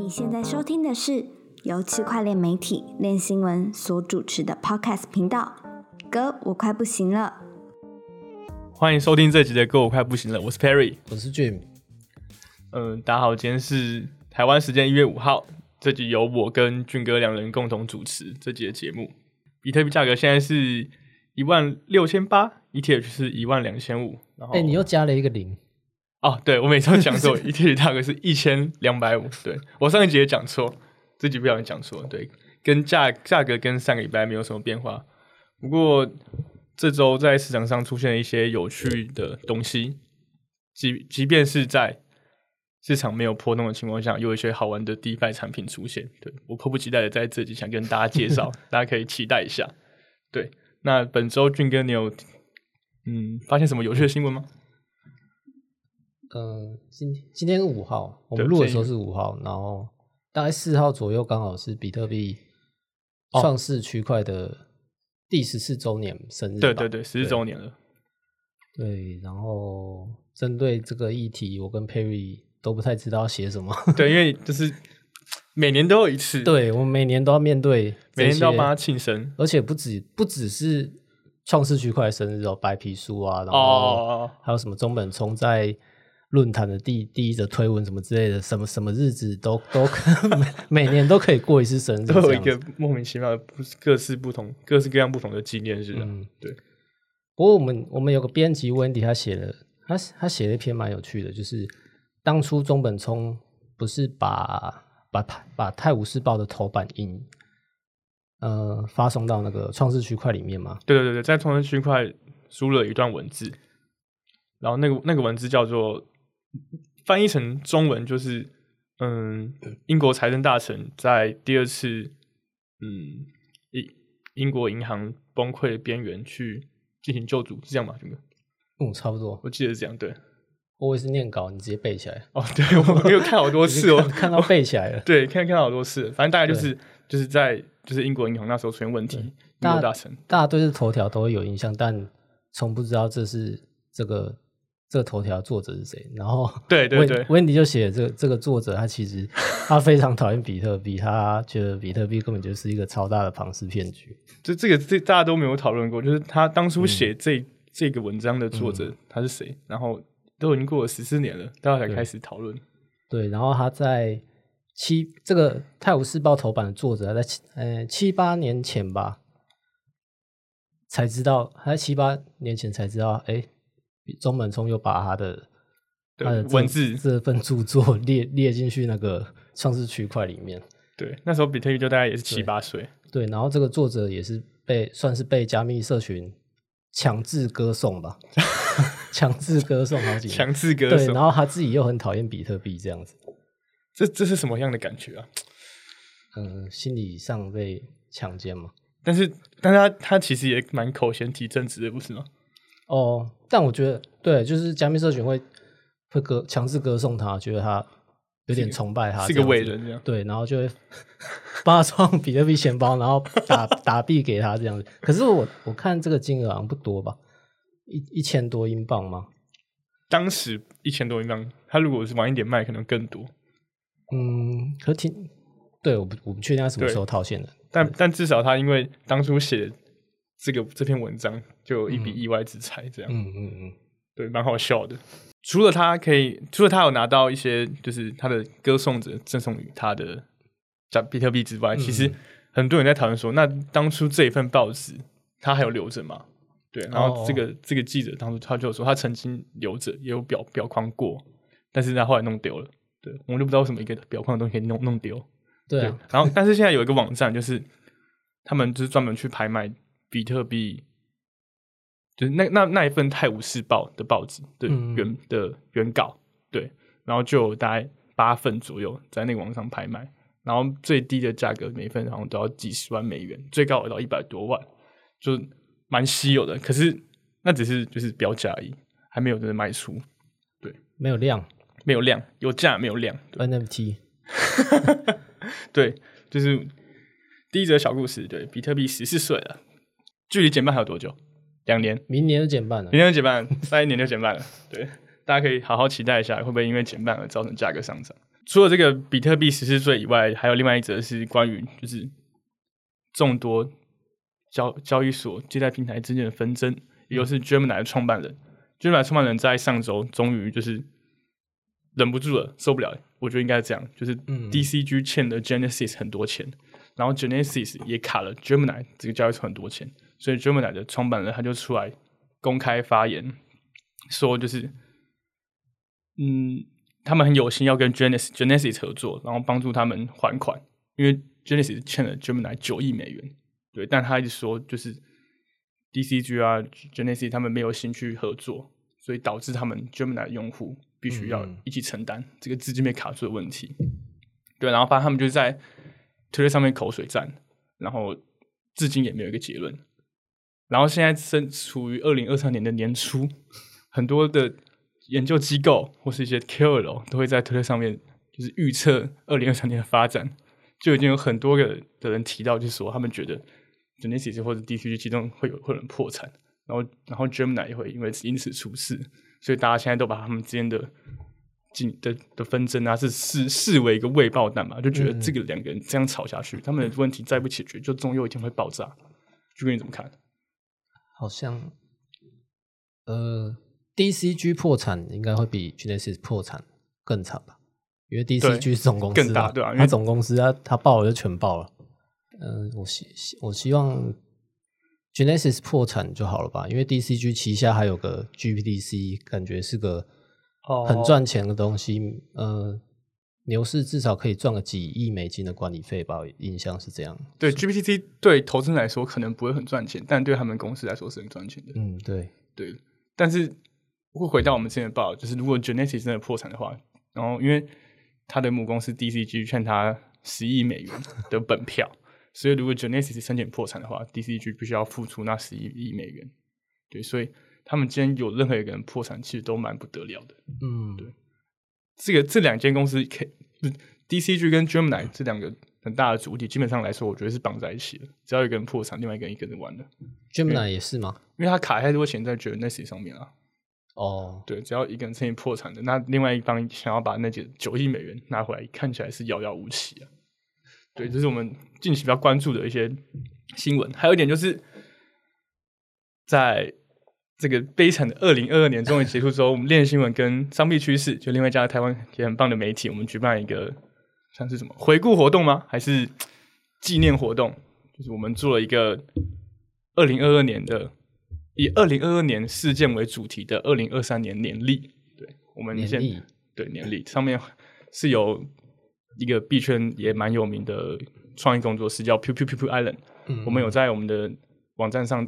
你现在收听的是由区块链媒体链新闻所主持的 Podcast 频道。哥，我快不行了。欢迎收听这集的《哥我快不行了》，我是 Perry。我是 Jim，嗯，大家好，今天是台湾时间一月五号，这集由我跟俊哥两人共同主持这集的节目。比特币价格现在是一万六千八，ETH 是一万两千五。然后，哎、你又加了一个零，哦，对我每次都讲错，ETH 价格是一千两百五。对我上一集也讲错，这集不小心讲错。对，跟价价格跟上个礼拜没有什么变化。不过这周在市场上出现了一些有趣的东西，即即便是在市场没有波动的情况下，有一些好玩的 DeFi 产品出现。对我迫不及待的在这集想跟大家介绍，大家可以期待一下。对，那本周俊哥你有嗯发现什么有趣的新闻吗？嗯、今今天是五号，我们录的时候是五号，然后大概四号左右刚好是比特币哦创世区块的第十四周年生日吧，对对对，十四周年了。对，然后针对这个议题，我跟 Perry 都不太知道写什么，对，因为就是每年都有一次，，对我们每年都要面对，每年都要帮他庆生。而且不止不只是创世区块的生日哦，白皮书啊，然后哦，还有什么中本聪在论坛的第第一则推文什么之类的，什么什么日子都都每每年都可以过一次生日，都有一个莫名其妙的不各式不同、各式各样不同的纪念日啊。嗯，对。不过我们我们有个编辑 Wendy，他写了他他写了一篇蛮有趣的，就是当初中本聪不是把把泰把泰晤士报的头版印呃发送到那个创世区块里面吗？对对对对，在创世区块输了一段文字，然后那个那个文字叫做翻译成中文就是嗯，英国财政大臣在第二次嗯英英国银行崩溃的边缘去进行救助，是这样吗？军哥，嗯，差不多。我记得是这样，对。我也是念稿，你直接背起来，哦，对，我没有看好多次哦，看到背起来了。对，看看到好多次，反正大概就是就是在就是英国银行那时候出现问题，英大国大臣，大家对这头条都会有印象，但从不知道这是这个这个头条作者是谁。然后温对对对温迪就写了这个这个作者，他其实他非常讨厌比特币，他觉得比特币根本就是一个超大的庞氏骗局。就这个这大家都没有讨论过，就是他当嗯初写这、这个文章的作者、他是谁，然后都已经过了十四年了，大家才开始讨论。对，然后他在七这个《泰晤士报》头版的作者，他在七呃七八年前吧，才知道，他在七八年前才知道，哎，中本聪又把他的对他的文字这份著作列列进去那个上市区块里面。对，那时候比特币就大概也是七八岁，对，然后这个作者也是被算是被加密社群强制歌颂吧，强制歌颂好几年。强制歌颂对，然，后他自己又很讨厌比特币这样子，这这是什么样的感觉啊？嗯，心理上被强奸嘛。但是，但他他其实也蛮口嫌体正直的，不是吗？哦，但我觉得对，就是加密社群会会歌强制歌颂他，觉得他有点崇拜他，是个伟。人这样。对，然后就会帮他创比特币钱包，然后打 打币给他这样子。可是我我看这个金额好像不多吧，一一千多英镑吗？当时一千多英镑，他如果是晚一点卖，可能更多。嗯，可挺对，我不我不确定他什么时候套现的。但但至少他因为当初写这个这篇文章，就有一笔意外之财，这样、嗯嗯嗯，对，蛮好笑的。除了他可以，除了他有拿到一些就是他的歌颂者赠送于他的加比特币之外，其实很多人在讨论说，那当初这一份报纸他还有留着吗？对，然后这个、这个记者当初他就说他曾经留着，也有表表框过，但是他后来弄丢了。对，我们就不知道为什么一个表框的东西可以弄弄丢。对啊，然后但是现在有一个网站，就是他们就是专门去拍卖比特币，就是那那那一份《泰晤士报》的报纸的嗯原、的原稿，对，然后就有大概八份左右在那个网上拍卖，然后最低的价格每份好像都要几十万美元，最高有到一百多万，就蛮稀有的。可是那只是就是标价而已，还没有真的卖出，对没有量没有量，有价没有量，对 NFT。对，就是第一则小故事。对，比特币十四岁了，距离减半还有多久？两年，明年就减半了明。年就减半，再一年就减半了。对，大家可以好好期待一下，会不会因为减半而造成价格上涨？除了这个比特币十四岁以外，还有另外一则是关于就是众多交交易所借贷平台之间的纷争，也就是 Gemini 的创办人，Gemini 创办人在上周终于就是忍不住了，受不了，我觉得应该这样，就是嗯 DCG 欠了 Genesis 很多钱，然后 Genesis 也卡了 Gemini 这个交易所很多钱，所以 Gemini 的创办人他就出来公开发言说，就是嗯，他们很有心要跟 Genesis Genesis 合作，然后帮助他们还款，因为 Genesis 欠了 Gemini 九亿美元，对，但他一直说就是 DCG 啊 Genesis 他们没有心去合作，所以导致他们 Gemini 的用户必须要嗯一起承担这个资金被卡住的问题。对，然后发现他们就是在推特上面口水战，然后至今也没有一个结论。然后现在正处于二零二三年的年初，很多的研究机构或是一些 KOL 都会在推特上面就是预测二零二三年的发展，就已经有很多个的人提到，就是说他们觉得 Genesis 或者 DCG 其中会有会有人破产，然后然后 Gemini 也会因为因此出事，所以大家现在都把他们之间的竞的的纷争啊，是视视为一个未爆弹嘛，就觉得这个两个人这样吵下去，他们的问题再不解决，就总有一天会爆炸。就跟你怎么看？好像呃，DCG 破产应该会比 Genesis 破产更惨吧？因为 DCG 是总公司嘛更大对啊因为它总公司它它爆了就全爆了。嗯、我希希我希望 Genesis 破产就好了吧？因为 DCG 旗下还有个 GPDC，感觉是个哦很赚钱的东西。呃，牛市至少可以赚个几亿美金的管理费吧？印象是这样。对 GPT 对投资人来说可能不会很赚钱，但对他们公司来说是很赚钱的。嗯，对，对，但是会回到我们之前的报道，就是如果 Genesis 真的破产的话，然后因为他的母公司 DCG 欠他十亿美元的本票，所以如果 Genesis 申请破产的话，DCG 必须要付出那十一亿美元。对，所以他们今天有任何一个人破产，其实都蛮不得了的。嗯，对这个这两间公司可以，DCG 跟 Gemini 这两个很大的主体，基本上来说，我觉得是绑在一起的。只要有一个人破产，另外一个人一个人玩的，，Gemini 也是吗？因为他卡太多钱在 Genesis 上面啊。哦，对，只要一个人申请破产的，那另外一方想要把那几九亿美元拿回来，看起来是遥遥无期啊。对，这是我们近期比较关注的一些新闻。还有一点就是，在这个悲惨的二零二二年终于结束之后，我们链新闻跟商币趋势就另外一家台湾也很棒的媒体，我们举办一个像是什么回顾活动吗？还是纪念活动？就是我们做了一个二零二二年的以二零二二年事件为主题的二零二三年年历。对，我们现年历对年历上面是有一个币圈也蛮有名的创意工作室叫 Pew Pew Pew Pew Island，、嗯我们有在我们的网站上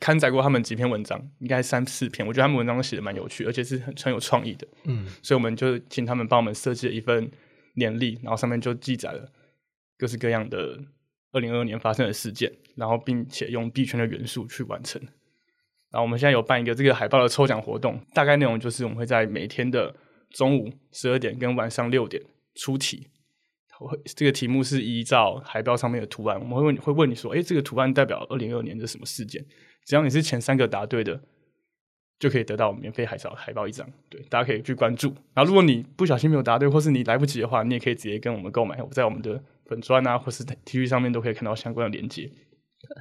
刊载过他们几篇文章，应该三四篇，我觉得他们文章都写的蛮有趣，而且是很很有创意的。嗯所以我们就请他们帮我们设计了一份年历，然后上面就记载了各式各样的二零二二年发生的事件，然后并且用币圈的元素去完成。然后我们现在有办一个这个海报的抽奖活动，大概内容就是我们会在每天的中午十二点跟晚上六点出题。这个题目是依照海报上面的图案，我们会问会问你说，哎，这个图案代表二零二二年的什么事件？只要你是前三个答对的，就可以得到免费海报海报一张。对，大家可以去关注。然后如果你不小心没有答对，或是你来不及的话，你也可以直接跟我们购买。我在我们的粉砖啊，或是 T 恤上面都可以看到相关的链接。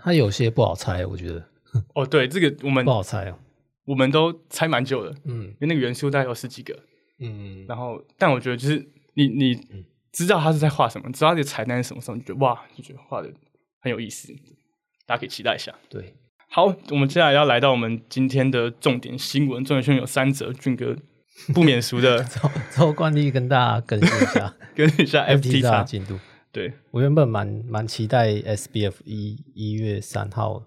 它有些不好猜，我觉得哦，对，这个我们不好猜哦。我们都猜蛮久的，嗯因为那个元素大概有十几个。嗯，然后，但我觉得就是你你知道他是在画什么，知道这个彩蛋是什么时候，你就觉得哇，就觉得画的很有意思，大家可以期待一下。对，好，我们接下来要来到我们今天的重点新闻，重点新闻有三则，俊哥不免俗的 照照惯例跟大家更新一下 跟一下 FT 的，进度。对，我原本蛮蛮期待 SBF 一一月三号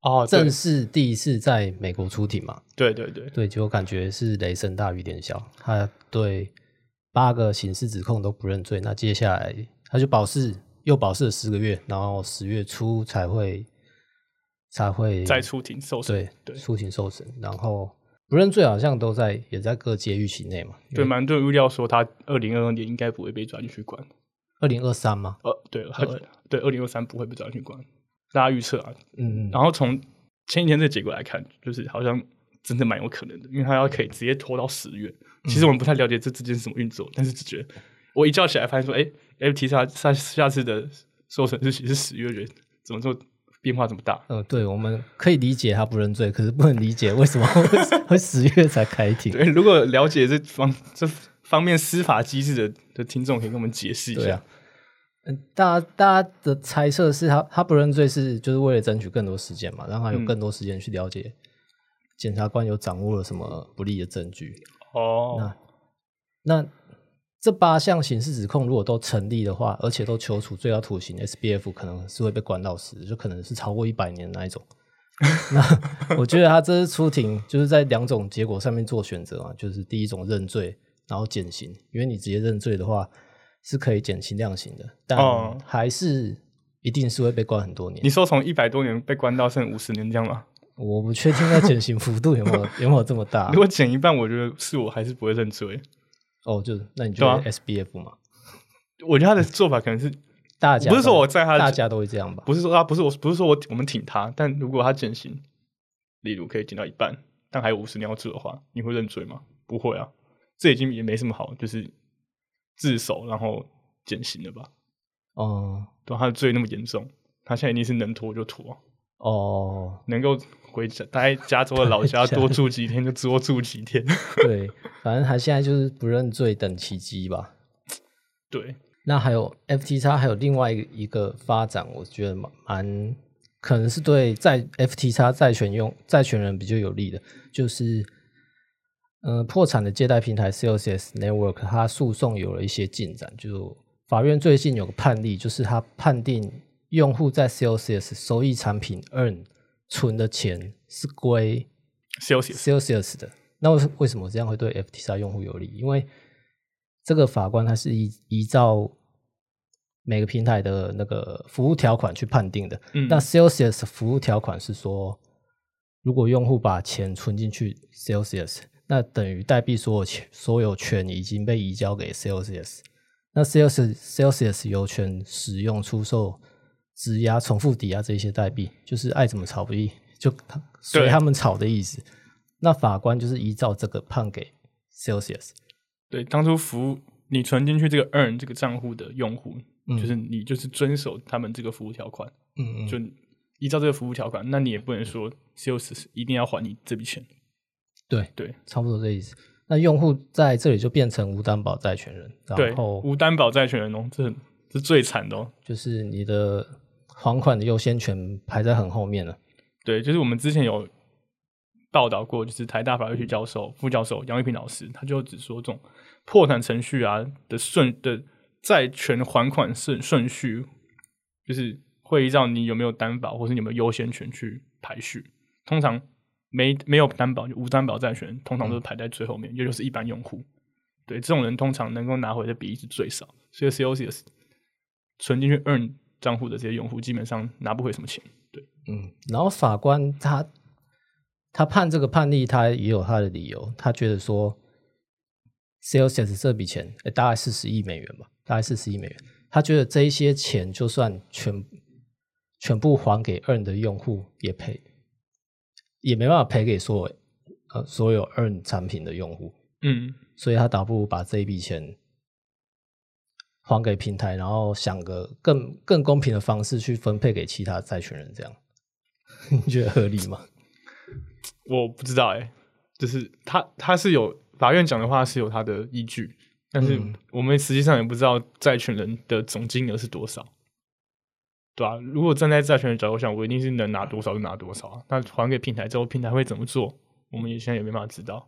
哦，正式第一次在美国出庭嘛，对对对对，对，结果感觉是雷声大雨点小，他对八个刑事指控都不认罪，那接下来他就保释，又保释了十个月，然后十月初才会才会再出庭受审，对对。出庭受审，然后不认罪好像都在也在各界预期内嘛，对，蛮多人预料说他二零二二年应该不会被抓进去关，二零二三吗，呃，对，二对二零二三不会被抓进去关，大家预测啊，嗯嗯，然后从前几天这个结果来看，就是好像真的蛮有可能的，因为他要可以直接拖到十月。其实我们不太了解这之间是怎么运作，但是只觉得我一觉起来发现说，哎，FT 下下下次的收成日期是十月月，怎么说变化这么大？嗯，对，我们可以理解他不认罪，可是不能理解为什么会 会十月才开庭。对，如果了解这方这方面司法机制的的听众，可以跟我们解释一下。嗯，大家大家的猜测是他他不认罪是就是为了争取更多时间嘛，让他有更多时间去了解检察官有掌握了什么不利的证据。哦，那那这八项刑事指控如果都成立的话，而且都求处最高徒刑，SBF 可能是会被关到死，就可能是超过一百年那一种。那我觉得他这次出庭就是在两种结果上面做选择嘛，就是第一种认罪，然后减刑，因为你直接认罪的话是可以减轻量刑的，但哦还是一定是会被关很多年你。说从一百多年被关到剩五十年这样吗？我不确定那减刑幅度有没有有没有这么大 如果减一半，我觉得是我还是不会认罪。哦，就是那你觉对啊得 SBF 嘛？我觉得他的做法可能是大家不是说我在他大家都会这样吧？不是说他不是我不是说我我们挺他，但如果他减刑，例如可以减到一半，但还有五十年要住的话，你会认罪吗？不会啊，这已经也没什么好，就是自首然后减刑了吧？哦对，他的罪那么严重，他现在一定是能拖就拖，哦，能够回家待加州的老家家多住几天就多住几天。对，反正他现在就是不认罪等奇迹吧。对，那还有 FT 还有另外一个发展，我觉得蛮蛮可能是对债 FT 债权用债权人比较有利的，就是呃破产的借贷平台 CLCS Network，它诉讼有了一些进展，就法院最近有个判例，就是他判定用户在 CLCS 收益产品 Earn 存的钱是归 Celsius Celsius 的。那为为什么这样会对 FTX 用户有利？因为这个法官他是依依照每个平台的那个服务条款去判定的。嗯那 Celsius 服务条款是说，如果用户把钱存进去 Celsius，那等于代币所有权所有权已经被移交给 Celsius。那 Celsius Celsius 有权使用、出售、质押、重复抵押这些代币，就是爱怎么炒不易，就随他们炒的意思。那法官就是依照这个判给 Celsius。对，当初服务你存进去这个 Earn 这个账户的用户，嗯就是你就是遵守他们这个服务条款，嗯就依照这个服务条款，那你也不能说 Celsius 一定要还你这笔钱。对对差不多这意思。那用户在这里就变成无担保债权人，对然，后无担保债权人哦，这这是最惨的哦。就是你的还款的优先权排在很后面了。对，就是我们之前有报道过，就是台大法律系教授、副教授杨玉平老师，他就只说这种破产程序啊的顺的债权还款顺顺序，就是会依照你有没有担保或是你有没有优先权去排序。通常没没有担保就无担保债权，通常都是排在最后面，也就是一般用户。对，这种人通常能够拿回的比例是最少，所以 COCS 存进去 Earn 账户的这些用户，基本上拿不回什么钱。对，嗯，然后法官他他判这个判例，他也有他的理由，他觉得说 Celsius 这笔钱，诶大概四十亿美元吧，大概四十亿美元，他觉得这一些钱就算全全部还给 Earn 的用户，也赔也没办法赔给所有呃所有 Earn 产品的用户，嗯，所以他倒不如把这一笔钱还给平台，然后想个更更公平的方式去分配给其他债权人，这样 你觉得合理吗？我不知道哎、就是他他是有法院讲的话是有他的依据，但是嗯我们实际上也不知道债权人的总金额是多少，对啊，如果站在债权人角度想，我一定是能拿多少就拿多少啊。那还给平台之后，平台会怎么做，我们也现在也没办法知道。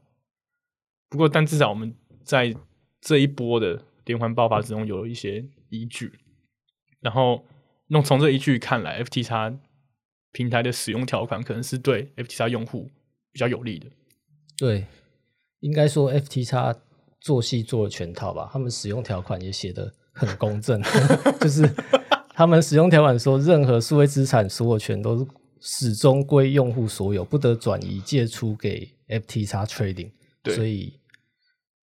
不过，但至少我们在这一波的连环爆发之中有一些依据，然后那从这依据看来，FTX 平台的使用条款可能是对 FTX 用户比较有利的。对，应该说 FTX 做戏做了全套吧，他们使用条款也写的很公正，就是他们使用条款说，任何数位资产所有权都是始终归用户所有，不得转移借出给 FTX Trading。对所以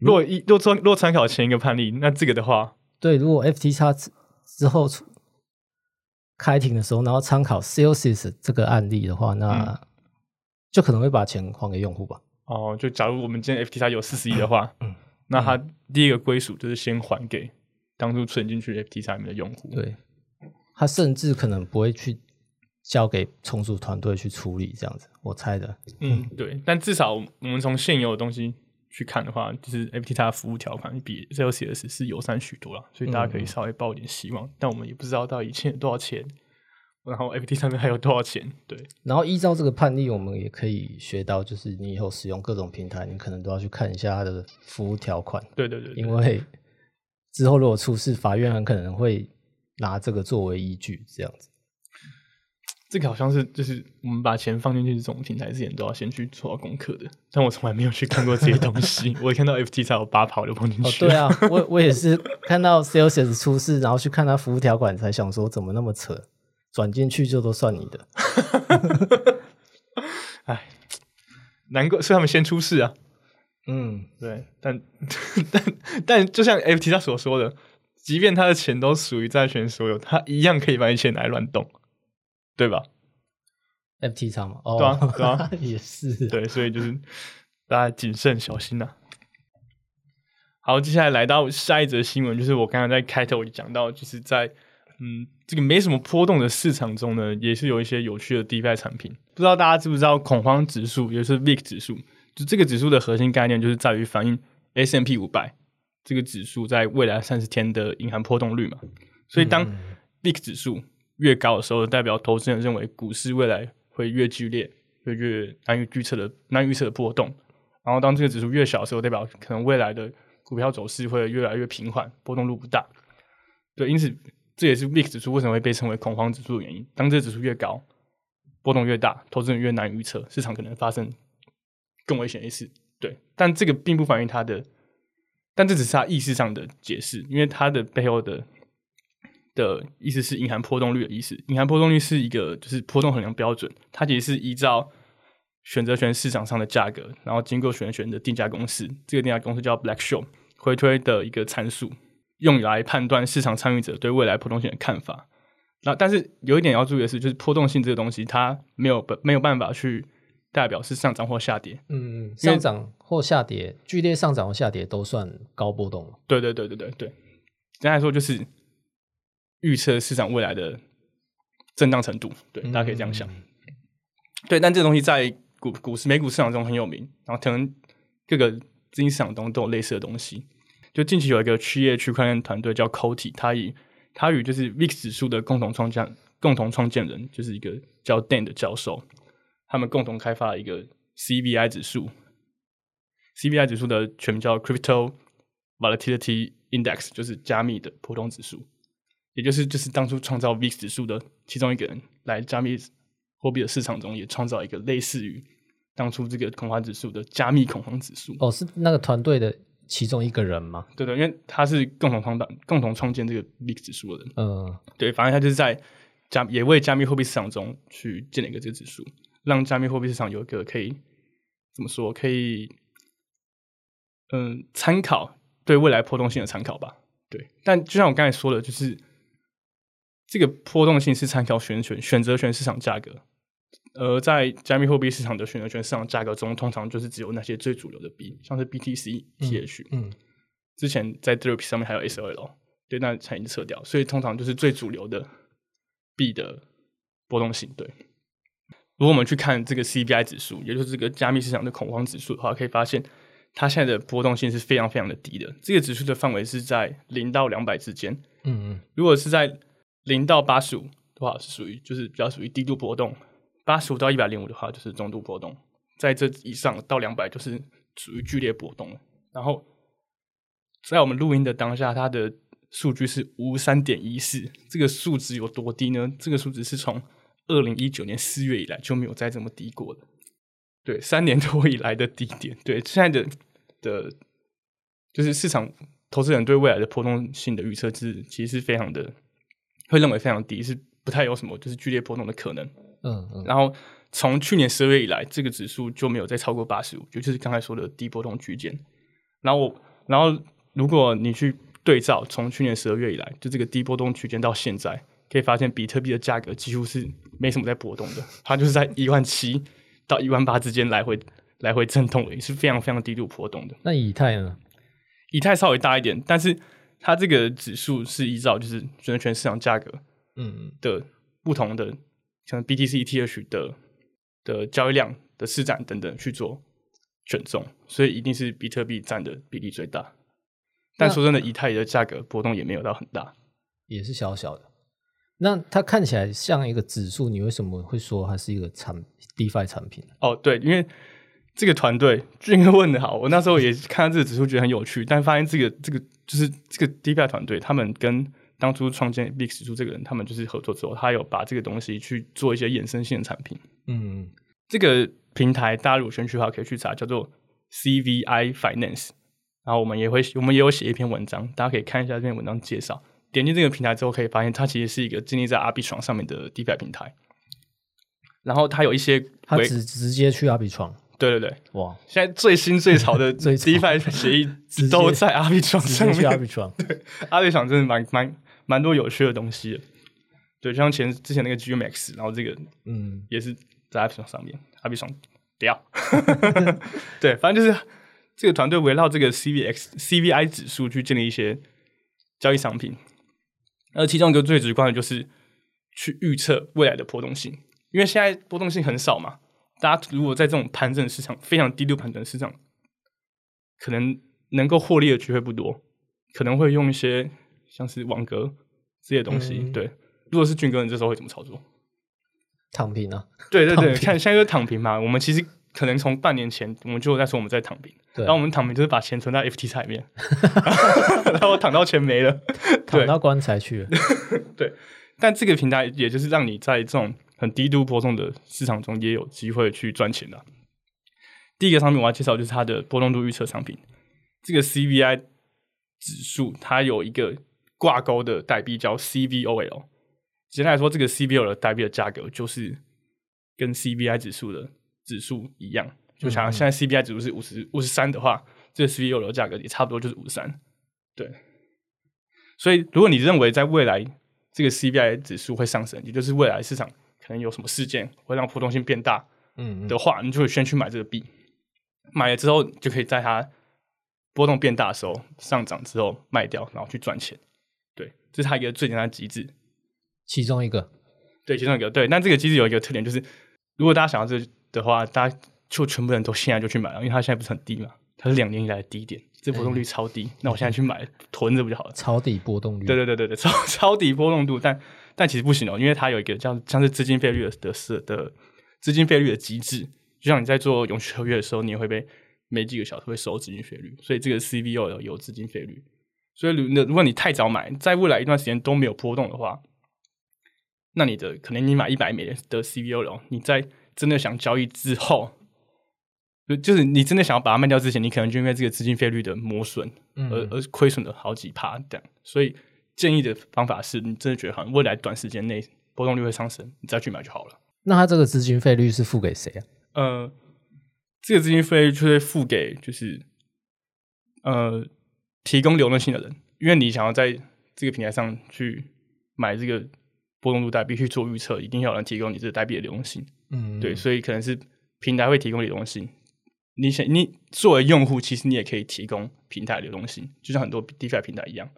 若一若参若参考前一个判例，那这个的话，对，如果 FT 叉之之后出开庭的时候，然后参考 Celsius 这个案例的话，那就可能会把钱还给用户吧。哦，就假如我们今天 FT 叉有四十亿的话，嗯那它第一个归属就是先还给当初存进去 FTX 里面的用户。对，他甚至可能不会去交给重组团队去处理这样子，我猜的。嗯，对，但至少我们从现有的东西去看的话，就是 FT 它的服务条款比 Celsius 是友善许多了，所以大家可以稍微抱一点希望。但我们也不知道到底欠了多少钱，然后 FT 上面还有多少钱。对，然后依照这个判例，我们也可以学到，就是你以后使用各种平台，你可能都要去看一下它的服务条款，对对对，因为之后如果出事，法院很可能会拿这个作为依据，这样子。这个好像是就是我们把钱放进去这种平台之前都要先去做好功课的，但我从来没有去看过这些东西。我一看到 FT 才有八跑就放进去。哦，对啊，我 我也是看到 Celsius 出事，然后去看他服务条款，才想说怎么那么扯，转进去就都算你的。哎，难怪是他们先出事啊。嗯，对，但但但就像 FT 他所说的，即便他的钱都属于债权所有，他一样可以把你钱拿来乱动。对吧？FT 厂嘛，对啊，对啊，也是，对，所以就是大家谨慎小心呐。好，接下来来到下一则新闻，就是我刚刚在开头讲到，就是在嗯这个没什么波动的市场中呢，也是有一些有趣的 DeFi 产品。不知道大家知不知道恐慌指数，也就是 VIX 指数，就这个指数的核心概念就是在于反映 S&P 五百这个指数在未来三十天的隐含波动率嘛。所以当 VIX 指数越高的时候，代表投资人认为股市未来会越剧烈，会越难以预测的难预测的波动。然后当这个指数越小的时候，代表可能未来的股票走势会越来越平缓，波动度不大。对，因此这也是 VIX 指数为什么会被称为恐慌指数的原因。当这个指数越高，波动越大，投资人越难预测，市场可能发生更危险的事。对，但这个并不反映它的，但这只是它意识上的解释，因为它的背后的。的意思是隐含波动率的意思。隐含波动率是一个就是波动衡量标准，它其实是依照选择权市场上的价格，然后经过选择权的定价公式，这个定价公式叫 Black Show 回推的一个参数，用来判断市场参与者对未来波动性的看法。那但是有一点要注意的是，就是波动性这个东西，它没有没有办法去代表是上涨或下跌。嗯，上涨或下跌，剧烈上涨或下跌都算高波动。对对对对对对，简单来说就是。预测市场未来的震荡程度，对，大家可以这样想。对，但这个东西在股股市、美股市场中很有名，然后可能各个资金市场中都有类似的东西。就近期有一个区业区块链团队叫 Coti，他以他与就是 VIX 指数的共同创建共同创建人，就是一个叫 Dan 的教授，他们共同开发了一个 CVI 指数。CVI 指数的全名叫 Crypto Volatility Index，就是加密的普通指数。也就是就是当初创造 VIX 指数的其中一个人，来加密货币的市场中也创造一个类似于当初这个恐慌指数的加密恐慌指数。哦，是那个团队的其中一个人吗？对的，因为他是共同创办、共同创建这个 VIX 指数的人。嗯，对，反正他就是在加也为加密货币市场中去建了一个这个指数，让加密货币市场有一个可以怎么说？可以嗯参考对未来波动性的参考吧。对，但就像我刚才说的，就是。这个波动性是参考选选选择权市场价格，而在加密货币市场的选择权市场价格中，通常就是只有那些最主流的币，像是 BTC、TH。嗯，之前在 d r i p 上面还有 SOL，对，那才已经撤掉，所以通常就是最主流的币的波动性。对，如果我们去看这个 CBI 指数，也就是这个加密市场的恐慌指数的话，可以发现它现在的波动性是非常非常的低的。这个指数的范围是在零到两百之间。嗯嗯，如果是在零到八十五的话是属于就是比较属于低度波动，八十五到一百零五的话就是中度波动，在这以上到两百就是属于剧烈波动。然后在我们录音的当下，它的数据是五三点一四，这个数值有多低呢？这个数值是从二零一九年四月以来就没有再这么低过的，对，三年多以来的低点。对，现在的的，就是市场投资人对未来的波动性的预测是其实是非常的。会认为非常低，是不太有什么就是剧烈波动的可能。嗯嗯。然后从去年十二月以来，这个指数就没有再超过八十五，就是刚才说的低波动区间。然后，然后如果你去对照从去年十二月以来，就这个低波动区间到现在，可以发现比特币的价格几乎是没什么在波动的，它就是在一万七到一万八之间来回来回震动，也是非常非常低度波动的。那以太呢？以太稍微大一点，但是。它这个指数是依照就是选择权市场价格嗯的不同的，像 BTC、ETH 的的交易量的市占等等去做选中，所以一定是比特币占的比例最大。但说真的，以太的价格波动也没有到很大。也是小小的。那它看起来像一个指数，你为什么会说它是一个产 DeFi 产品？哦，对，因为这个团队俊哥问的好，我那时候也看到这个指数觉得很有趣，但发现这个这个就是这个 DeFi 团队，他们跟当初创建 Big 指数这个人，他们就是合作之后，他有把这个东西去做一些衍生性的产品。嗯这个平台大家如果兴趣的话，可以去查，叫做 CVI Finance。然后我们也会，我们也有写一篇文章，大家可以看一下这篇文章介绍。点进这个平台之后，可以发现它其实是一个建立在 RB 床上面的 DeFi 平台。然后它有一些规，它直直接去阿比床，对对对，哇，现在最新最潮的 最潮 DeFi 协议都在床直上面。床，RB 床真的蛮蛮蛮多有趣的东西的。对，就像前之前那个 GMX，然后这个嗯也是在 RB 床上面，RB 床不要。对，反正就是这个团队围绕这个 CVX CVI 指数去建立一些交易商品，而其中一个最直观的就是去预测未来的波动性，因为现在波动性很少嘛。大家如果在这种盘整市场非常低度盘整市场，可能能够获利的机会不多，可能会用一些像是网格这些东西。嗯对，如果是俊哥，你这时候会怎么操作？躺平啊，对对对，看现在就是躺平嘛。我们其实可能从半年前我们就在说我们在躺平，对然后我们躺平就是把钱存在 FT 菜里面，然后躺到钱没了。躺到棺材去了，但这个平台也就是让你在这种很低度波动的市场中也有机会去赚钱的。第一个商品我要介绍就是它的波动度预测商品，这个 CVI 指数它有一个挂钩的代币叫 CVOL。简单来说，这个 CVOL 的代币的价格就是跟 CVI 指数的指数一样。就像现在 CVI 指数是五十五十三的话，这个 CVOL 的价格也差不多就是五十三。对，所以如果你认为在未来这个 CVI 指数会上升，也就是未来市场可能有什么事件会让波动性变大嗯，的话，你就会先去买这个币，买了之后就可以在它波动变大的时候上涨之后卖掉，然后去赚钱。对，这是它一个最简单的机制。其中一个，对，其中一个对，但这个机制有一个特点，就是如果大家想要这的话，大家就全部人都现在就去买了，因为它现在不是很低嘛，它是两年以来的低点，这波动率超低。那我现在去买囤着不就好了？抄底波动率，对对对对对，超 超低波动度，但但其实不行哦，因为它有一个像像是资金费率的的是的资金费率的机制，就像你在做永续合约的时候，你也会被每几个小时会收资金费率，所以这个 CVO 有有资金费率，所以如那如果你太早买，在未来一段时间都没有波动的话，那你的可能你买一百美元的 CVO 你在真的想交易之后。就就是你真的想要把它卖掉之前，你可能就因为这个资金费率的磨损，嗯而而亏损了好几趴这样。所以建议的方法是你真的觉得好像未来短时间内波动率会上升，你再去买就好了。那它这个资金费率是付给谁啊？呃，这个资金费率就是付给就是呃提供流动性的人，因为你想要在这个平台上去买这个波动度代币去做预测，一定要有人提供你这个代币的流动性。嗯，对，所以可能是平台会提供流动性。你想，你作为用户，其实你也可以提供平台流动性，就像很多 DeFi 平台一样。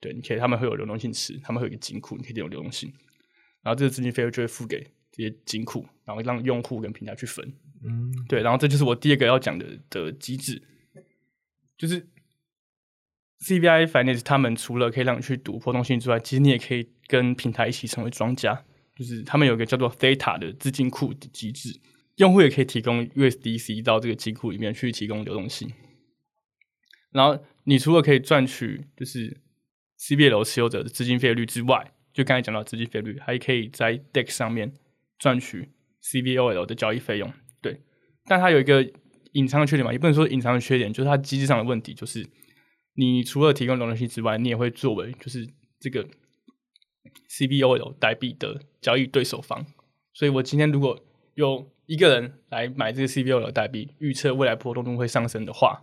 对，你可以他们会有流动性池，他们会有一个金库，你可以利用流动性，然后这个资金费用就会付给这些金库，然后让用户跟平台去分。嗯，对，然后这就是我第二个要讲的的机制，就是 CVI Finance 他们除了可以让你去赌波动性之外，其实你也可以跟平台一起成为庄家，就是他们有一个叫做 Theta 的资金库的机制，用户也可以提供 USDC 到这个金库里面去提供流动性。然后你除了可以赚取就是 CBL 持有者的资金费率之外，就刚才讲到资金费率，还可以在 DEX 上面赚取 CBOL 的交易费用。对，但它有一个隐藏的缺点嘛，也不能说隐藏的缺点，就是它机制上的问题，就是你除了提供流动性之外，你也会作为就是这个 CBOL 代币的交易对手方。所以我今天如果有一个人来买这个 CBOL 代币，预测未来波动度会上升的话，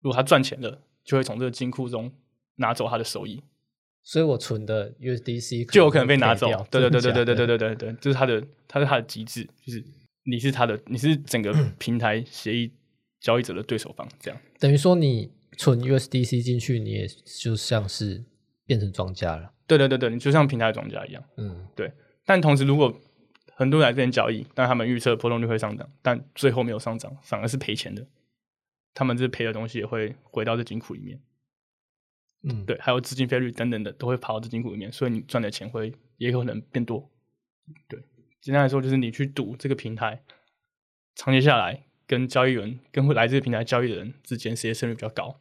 如果他赚钱了，就会从这个金库中拿走他的收益，所以我存的 USDC 就有可能被拿走。对对对对对对对对对对，这是他的，他是他的机制，就是你是他的，你是整个 平台协议交易者的对手方，这样。等于说你存 USDC 进去，你也就像是变成庄家了。对对对对，你就像平台庄家一样。嗯，对但同时，如果很多人来这边交易，但他们预测波动率会上涨，但最后没有上涨，反而是赔钱的，他们这赔的东西也会回到这金库里面。嗯，对，还有资金费率等等的都会跑到资金库里面，所以你赚的钱会也有可能变多。对，简单来说就是你去赌这个平台，长期下来跟交易员跟会来这个平台交易的人之间谁的胜率比较高。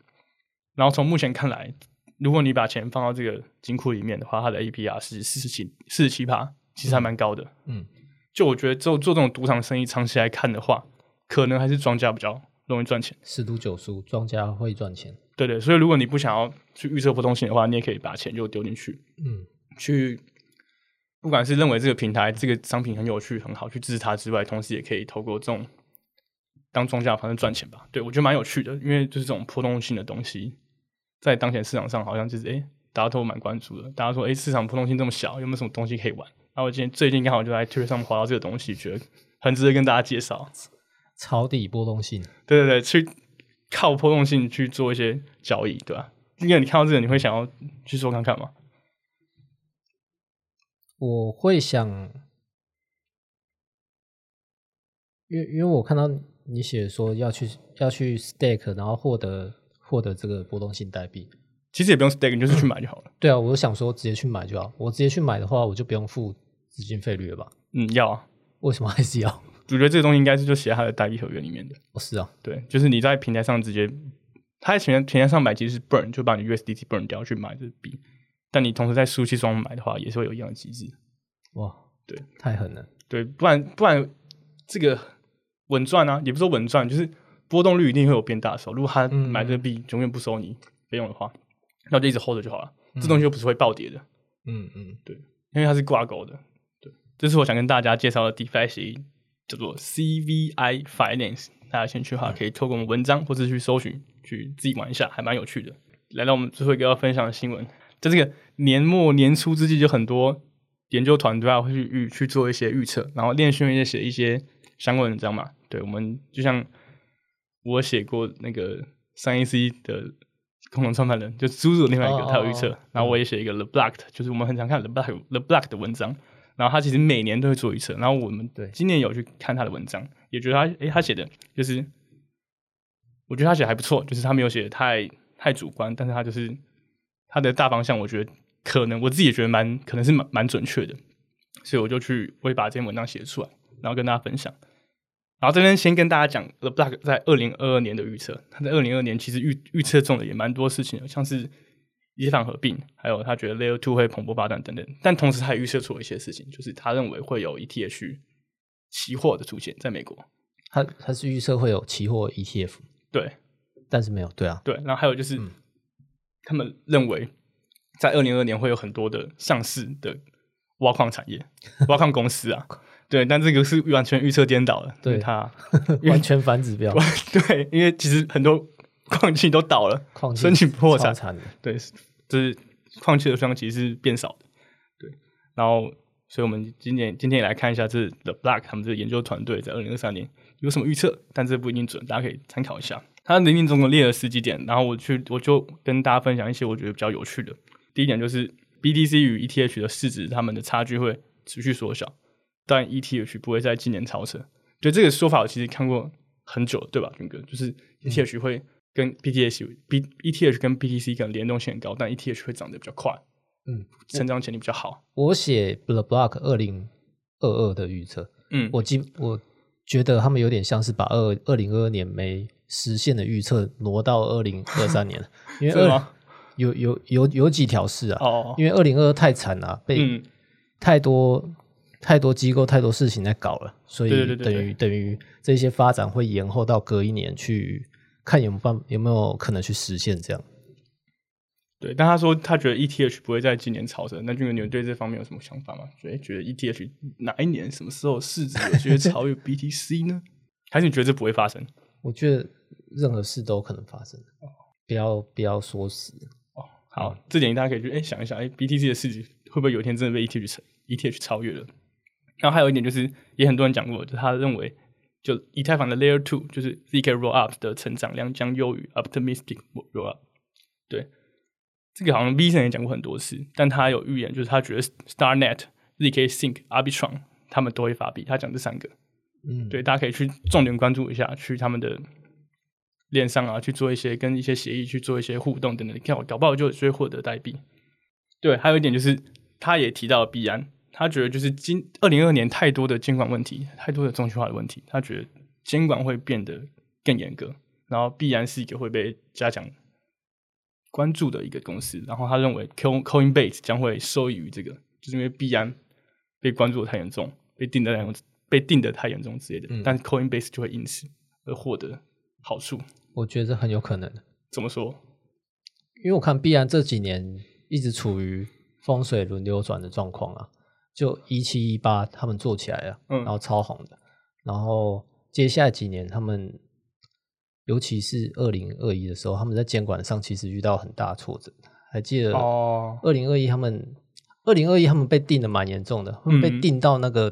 然后从目前看来，如果你把钱放到这个金库里面的话，它的 APR 是四十七四十七趴，其实还蛮高的。嗯，就我觉得做做这种赌场生意，长期来看的话，可能还是庄家比较容易赚钱。十赌九输，庄家会赚钱。对对，所以如果你不想要去预测波动性的话，你也可以把钱就丢进去，嗯，去不管是认为这个平台这个商品很有趣很好，去支持它之外，同时也可以透过这种当庄家的方式赚钱吧。对我觉得蛮有趣的，因为就是这种波动性的东西，在当前市场上好像就是诶大家都蛮关注的。大家说诶市场波动性这么小，有没有什么东西可以玩？然后我今天最近刚好就在 Twitter 上滑到这个东西，觉得很值得跟大家介绍。抄底波动性。对对对，去靠波动性去做一些交易，对吧？因为你看到这个，你会想要去做看看吗？我会想，因为因为我看到你写说要去要去 stake，然后获得获得这个波动性代币。其实也不用 stake，你就是去买就好了。对啊，我想说直接去买就好。我直接去买的话，我就不用付资金费率了吧？嗯，要啊。为什么还是要？我觉得这个东西应该是就写在它的代币合约里面的。哦，是啊，对，就是你在平台上直接，他在平台平台上买其实是 burn，就把你 USDT burn 掉去买这币。但你同时在输气双买的话，也是会有一样的机制。哇，对，太狠了。对，不然不然这个稳赚啊，也不是说稳赚，就是波动率一定会有变大的时候。如果他嗯买这个币永远不收你费用的话，那就一直 hold 着就好了。这东西又不是会暴跌的，嗯嗯，对因为它是挂钩的。对，这是我想跟大家介绍的 DeFi 协议，叫做 CVI Finance。大家有兴趣的话，可以透过我们文章或者去搜寻，去自己玩一下，还蛮有趣的。来到我们最后一个要分享的新闻，在这个年末年初之际，就很多研究团队啊会去预去做一些预测，然后练训也写一些相关文章嘛。对，我们就像我写过那个三 AC 的共同创办人，就猪猪另外一个，哦他有预测然后我也写一个 The Black，就是我们很常看 The Black The Black 的文章，然后他其实每年都会做一次，然后我们对今年有去看他的文章，也觉得他诶他写的就是，我觉得他写的还不错，就是他没有写的太太主观，但是他就是他的大方向，我觉得可能我自己也觉得蛮可能是蛮蛮准确的，所以我就去我也把这篇文章写出来，然后跟大家分享。然后这边先跟大家讲 The Block 在二零二二年的预测，他在二零二年其实预预测中的也蛮多事情，像是以太坊合并，还有他觉得 Layer Two 会蓬勃发展等等。但同时他也预测出了一些事情，就是他认为会有 ETH 期货的出现在美国。他他是预测会有期货 ETF，对但是没有。对啊，对，然后还有就是、他们认为在二零二年会有很多的上市的挖矿产业、挖矿公司啊。对，但这个是完全预测颠倒了，对它 完全反指标，对，因为其实很多矿器都倒了，矿器申请破产。对，是就是矿器的数量其实是变少的，对。然后，所以我们今年今天也来看一下这 The Black 他们这个研究团队在二零二三年有什么预测，但这不一定准，大家可以参考一下。他里面总共列了十几点，然后我去我就跟大家分享一些我觉得比较有趣的。第一点就是 BTC 与 ETH 的市值，它们的差距会持续缩小，但 ETH 不会在今年超车。对这个说法，我其实看过很久，对吧，军哥？就是 ETH 会跟 BTS、B ETH 跟 BTC 可能联动性很高，但 ETH 会长得比较快，嗯，成长潜力比较好。我写 The Block 二零二二的预测，嗯，我记我觉得他们有点像是把二二零二二年没实现的预测挪到二零二三年了，因为二？有有有有几条是啊，哦，因为二零二二太惨了、被嗯，太多太多机构太多事情在搞了，所以等于等于这些发展会延后到隔一年去看有没有办有没有可能去实现这样。对。但他说他觉得 ETH 不会在今年超车，那俊哥，你们对这方面有什么想法吗？觉得觉得 ETH 哪一年什么时候市值有机会 超越 BTC 呢？还是你觉得这不会发生？我觉得任何事都有可能发生，不要不要说死哦。好，这点大家可以去哎想一想，哎，BTC 的市值会不会有一天真的被 ETH 超 ETH 超越了？然后还有一点就是，也很多人讲过，就他认为就以太坊的 Layer Two 就是 zk rollup 的成长量将优于 Optimistic rollup。对，这个好像 V 神也讲过很多次，但他有预言，就是他觉得 StarNet、zk Sync、Arbitrum 他们都会发币。他讲这三个，嗯，对，大家可以去重点关注一下，去他们的链上啊，去做一些跟一些协议去做一些互动等等，你看搞不好就就会获得代币。对，还有一点就是，他也提到了币安，他觉得就是今二零二年太多的监管问题，太多的中心化的问题，他觉得监管会变得更严格，然后必然是一个会被加强关注的一个公司。然后他认为 Coin Coinbase 将会受益于这个，就是因为必然被关注的太严重，被定的太严重，被定的太严重之类的，嗯但 Coinbase 就会因此而获得好处。我觉得很有可能，怎么说？因为我看必然这几年一直处于风水轮流转的状况啊，就一七一八他们做起来了，嗯。然后超红的，然后接下来几年他们，尤其是二零二一的时候，他们在监管上其实遇到很大挫折。还记得哦，二零二一他们，二零二一他们被定的蛮严重的，他们被嗯。定到那个，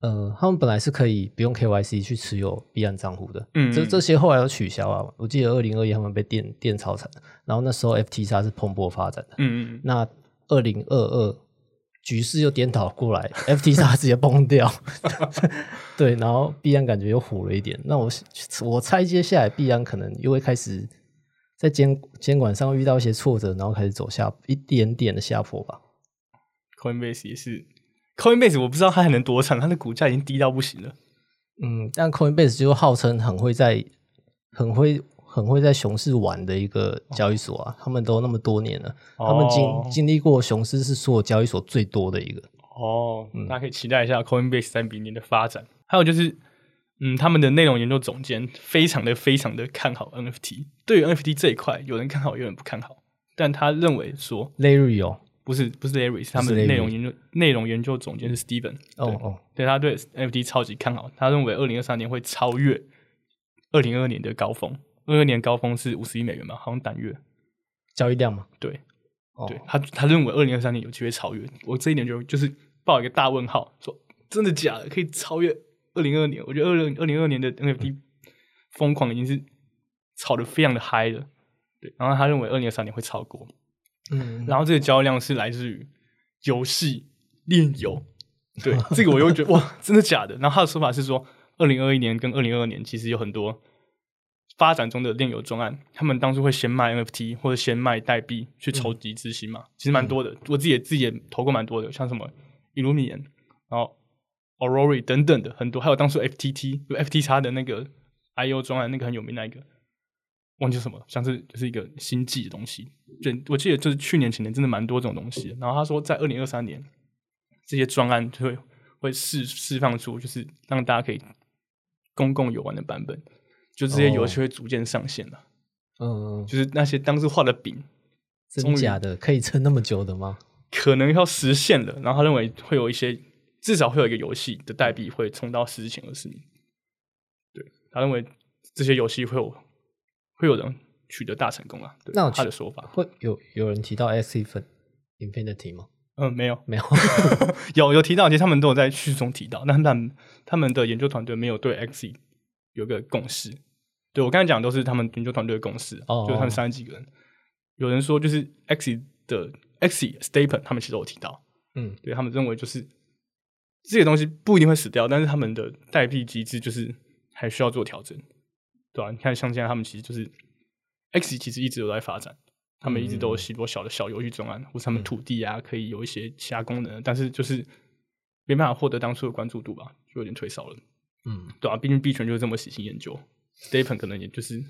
呃，他们本来是可以不用 KYC 去持有币安账户的，嗯这这些后来都取消啊。我记得二零二一他们被电电超惨，然后那时候 FTX 是蓬勃发展的，嗯嗯。那二零二二局势又颠倒过来，FT 叉 直接崩掉，对，然后币安感觉又虎了一点。那我我猜接下来币安可能又会开始在监监管上遇到一些挫折，然后开始走下一点点的下坡吧。Coinbase 也是，Coinbase 我不知道它还能多长，它的股价已经低到不行了。嗯，但 Coinbase 就号称很会在很会很会在熊市玩的一个交易所啊，他们都那么多年了，他们经哦经历过熊市是所有交易所最多的一个。哦，大家可以期待一下 Coinbase 三明年的发展。还有就是，嗯，他们的内容研究总监非常的非常的看好 NFT。对于 NFT 这一块，有人看好，有人不看好。但他认为说，Larry 哦，不是不是 Larry，是他们的内容研究内容研究总监是 Steven。对哦哦，对他对 NFT 超级看好，他认为二零二三年会超越二零二二年的高峰。二二年高峰是五十亿美元嘛，好像单月。交易量嘛，对，哦对他，他认为二零二三年有机会超越。我这一点就就是报一个大问号，说真的假的可以超越二零二年？我觉得二零二零二年的 NFT 疯狂已经是炒的非常的嗨了。对，然后他认为二零二三年会超过，嗯，然后这个交易量是来自于游戏炼油。对，这个我又觉得哇，真的假的？然后他的说法是说，二零二一年跟二零二二年其实有很多发展中的炼油专案，他们当初会先卖 NFT 或者先卖代币去筹集资金嘛，其实蛮多的。我自己也自己也投过蛮多的，像什么 Illumian，然后 Aurora 等等的很多，还有当初 FTT 就 FT 叉的那个 IO 专案，那个很有名那一个，忘记什么，像是就是一个星际的东西。对，我记得就是去年前年真的蛮多这种东西。然后他说，在二零二三年，这些专案就会会释释放出，就是让大家可以公共游玩的版本，就这些游戏会逐渐上线了。嗯，就是那些当时画的饼，真假的可以撑那么久的吗？可能要实现了。然后他认为会有一些，至少会有一个游戏的代币会冲到十之前二十名。对他认为这些游戏会有会有人取得大成功啊。对那我他的说法，会有有人提到 X Infinity 吗？嗯，没有，没有，有有提到，其实他们都有在叙述中提到，但他们他们的研究团队没有对 X 有个共识。对我刚才讲的都是他们研究团队的共识，哦就是他们三十几个人。有人说就是 X 的 X Stapen，他们其实有提到，嗯，对他们认为就是这些东西不一定会死掉，但是他们的代币机制就是还需要做调整，对吧、你看像现在他们其实就是 X 其实一直都在发展，他们一直都有许多小的小游戏专案，或是他们土地啊可以有一些其他功能，但是就是没办法获得当初的关注度吧，就有点退烧了，嗯，对啊，毕竟币圈就是这么喜新厌旧，Stapen 可能也就是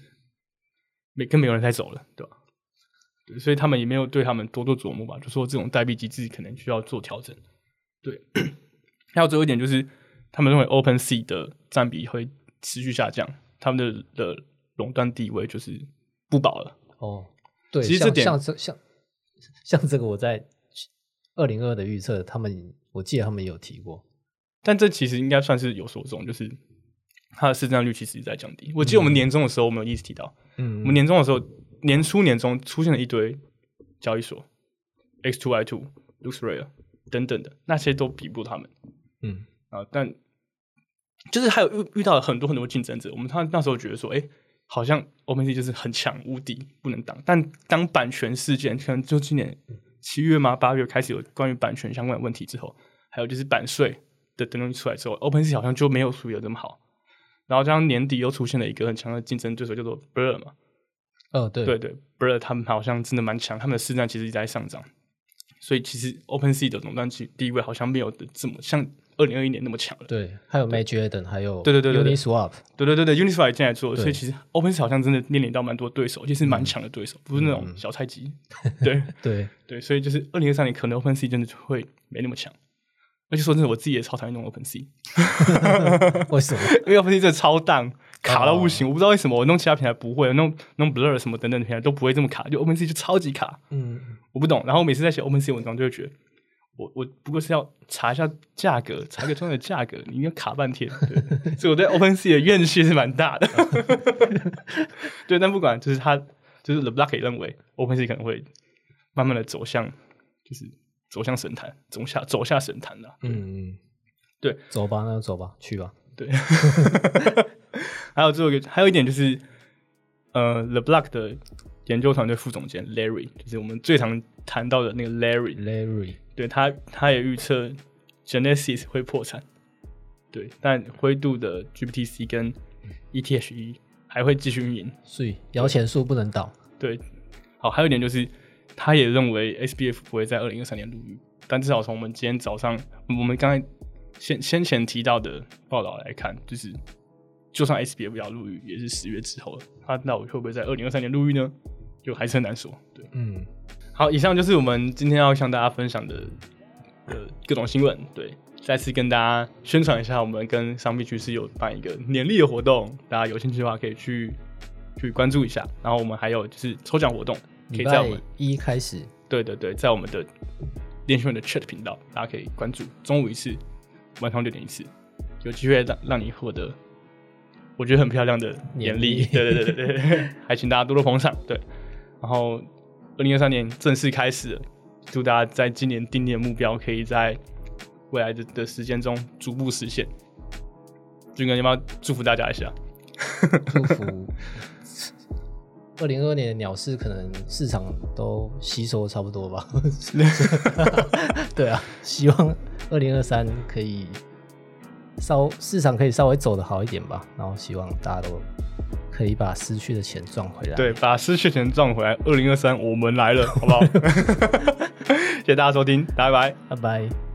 没跟没有人在走了，对吧、对，所以他们也没有对他们多多琢磨吧，就说这种代币机制可能需要做调整。对，还有最后一点就是，他们认为 Open Sea 的占比会持续下降，他们的的垄断地位就是不保了。哦，对，其实这点像这像像这个我在二零二的预测，他们我记得他们也有提过，但这其实应该算是有所中，就是它的市占率其实在降低。我记得我们年终的时候，我们有一直提到，嗯我们年终的时候，年初年中出现了一堆交易所，X Two I Two、LuxRare 等等的，那些都比不过他们。嗯啊，但就是还有遇遇到了很多很多竞争者。我们他那时候觉得说，哎，好像 OpenSea 就是很强无敌，不能挡。但当版权事件可能就今年七月嘛？八月开始有关于版权相关的问题之后，还有就是版税的等东西出来之后，OpenSea 好像就没有处理的这么好。然后这样年底又出现了一个很强的竞争对手，叫做 Blur 嘛。哦，对对对，Blur 他们好像真的蛮强，他们的市占其实一直在上涨。所以其实 OpenSea 的垄断地地位好像没有这么像二零二一年那么强了。对，还有 Major 等，还有对对对对对 Uniswap，对对对对，Uniswap 也进来做，对所以其实 OpenSea 好像真的面临到蛮多对手，而且是蛮强的对手，不是那种小菜鸡。对对，对，所以就是二零二三年可能 OpenSea 真的就会没那么强。而且说真的，我自己也超讨厌用 OpenSea，为什么？因为 OpenSea 真的超荡，卡到不行。我不知道为什么，我弄其他平台不会，弄弄 Blur 什么等等的平台都不会这么卡，就 OpenSea 就超级卡。嗯，我不懂。然后我每次在写 OpenSea 文章，就会觉得，我我不过是要查一下价格，查一个专业的价格，你应该卡半天。对，所以我对 OpenSea 的怨气是蛮大的。对，但不管，就是他，就是 The Block 也认为 OpenSea 可能会慢慢的走向，就是走向神坛，走下走下神坛了。嗯嗯，对，走吧，那就走吧，去吧。对，还有最后一个，还有一点就是，呃，The Block 的研究团队副总监 Larry，就是我们最常谈到的那个 Larry，Larry，对他，他也预测 Genesis 会破产，对，但灰度的 GPTC 跟 ETH 还会继续运营，所以摇钱树不能倒。对，好，还有一点就是，他也认为 SBF 不会在二零二三年入狱，但至少从我们今天早上，我们刚才先先前提到的报道来看，就是就算 SBF 要入狱，也是十月之后了，他到底会不会在二零二三年入狱呢？就还是很难说。对，嗯，好，以上就是我们今天要向大家分享的呃各种新闻。对，再次跟大家宣传一下，我们跟商币趋势有办一个年历的活动，大家有兴趣的话可以去去关注一下。然后我们还有就是抽奖活动，可以在我们一开始，对对对，在我们的练习文的 chat 频道，大家可以关注，中午一次，晚上六点一次，有机会让让你获得我觉得很漂亮的年历。对对对对对，还请大家多多捧场。对，然后二零二三年正式开始了，祝大家在今年定定的目标，可以在未来的的时间中逐步实现。俊哥，要不要祝福大家一下？祝福二零二二年的鸟市可能市场都吸收的差不多吧。对啊，希望二零二三可以稍市场可以稍微走的好一点吧。然后希望大家都可以把失去的钱赚回来。对，把失去的钱赚回来。二零二三，我们来了，好不好？谢谢大家收听，拜拜。拜拜。